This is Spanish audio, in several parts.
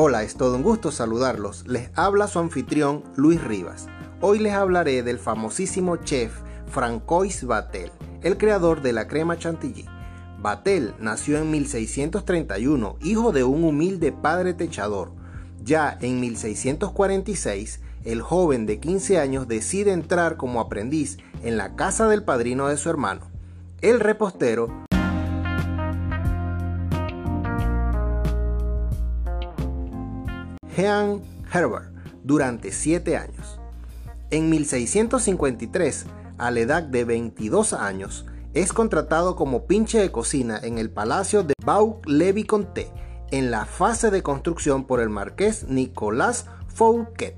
Hola, es todo un gusto saludarlos. Les habla su anfitrión Luis Rivas. Hoy les hablaré del famosísimo chef Francois Batel, el creador de la crema chantilly. Batel nació en 1631, hijo de un humilde padre techador. Ya en 1646, el joven de 15 años decide entrar como aprendiz en la casa del padrino de su hermano, el repostero Jean Herbert durante siete años. En 1653, a la edad de 22 años, es contratado como pinche de cocina en el palacio de Baux-Levis-Comté en la fase de construcción por el marqués Nicolas Fouquet.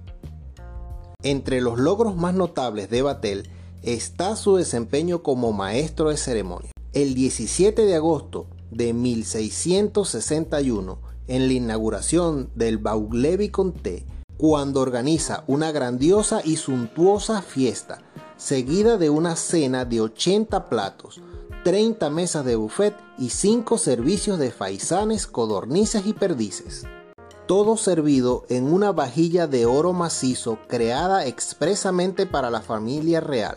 Entre los logros más notables de Batel está su desempeño como maestro de ceremonia. El 17 de agosto de 1661, en la inauguración del Baulevi Comté cuando organiza una grandiosa y suntuosa fiesta, seguida de una cena de 80 platos, 30 mesas de buffet y 5 servicios de faisanes, codornices y perdices. Todo servido en una vajilla de oro macizo creada expresamente para la familia real,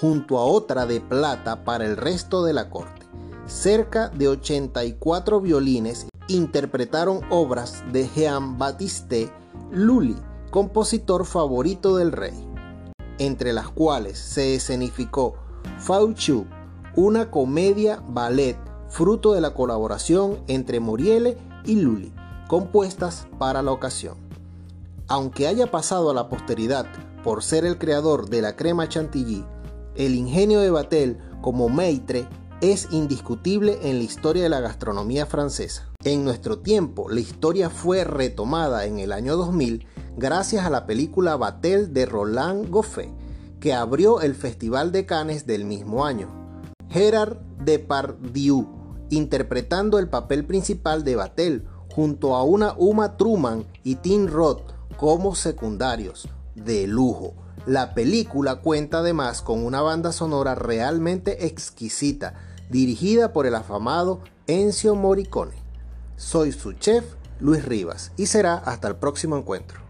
junto a otra de plata para el resto de la corte. Cerca de 84 violines interpretaron obras de Jean-Baptiste Lully, compositor favorito del rey, entre las cuales se escenificó Fauchu, una comedia ballet fruto de la colaboración entre Moriele y Lully, compuestas para la ocasión. Aunque haya pasado a la posteridad por ser el creador de la crema chantilly, el ingenio de Batel como maitre es indiscutible en la historia de la gastronomía francesa. En nuestro tiempo, la historia fue retomada en el año 2000 gracias a la película Batel de Roland Goffet, que abrió el Festival de Cannes del mismo año. Gerard Depardieu, interpretando el papel principal de Batel, junto a una Uma Truman y Tim Roth como secundarios, de lujo. La película cuenta además con una banda sonora realmente exquisita, dirigida por el afamado Enzio Morricone. Soy su chef, Luis Rivas, y será hasta el próximo encuentro.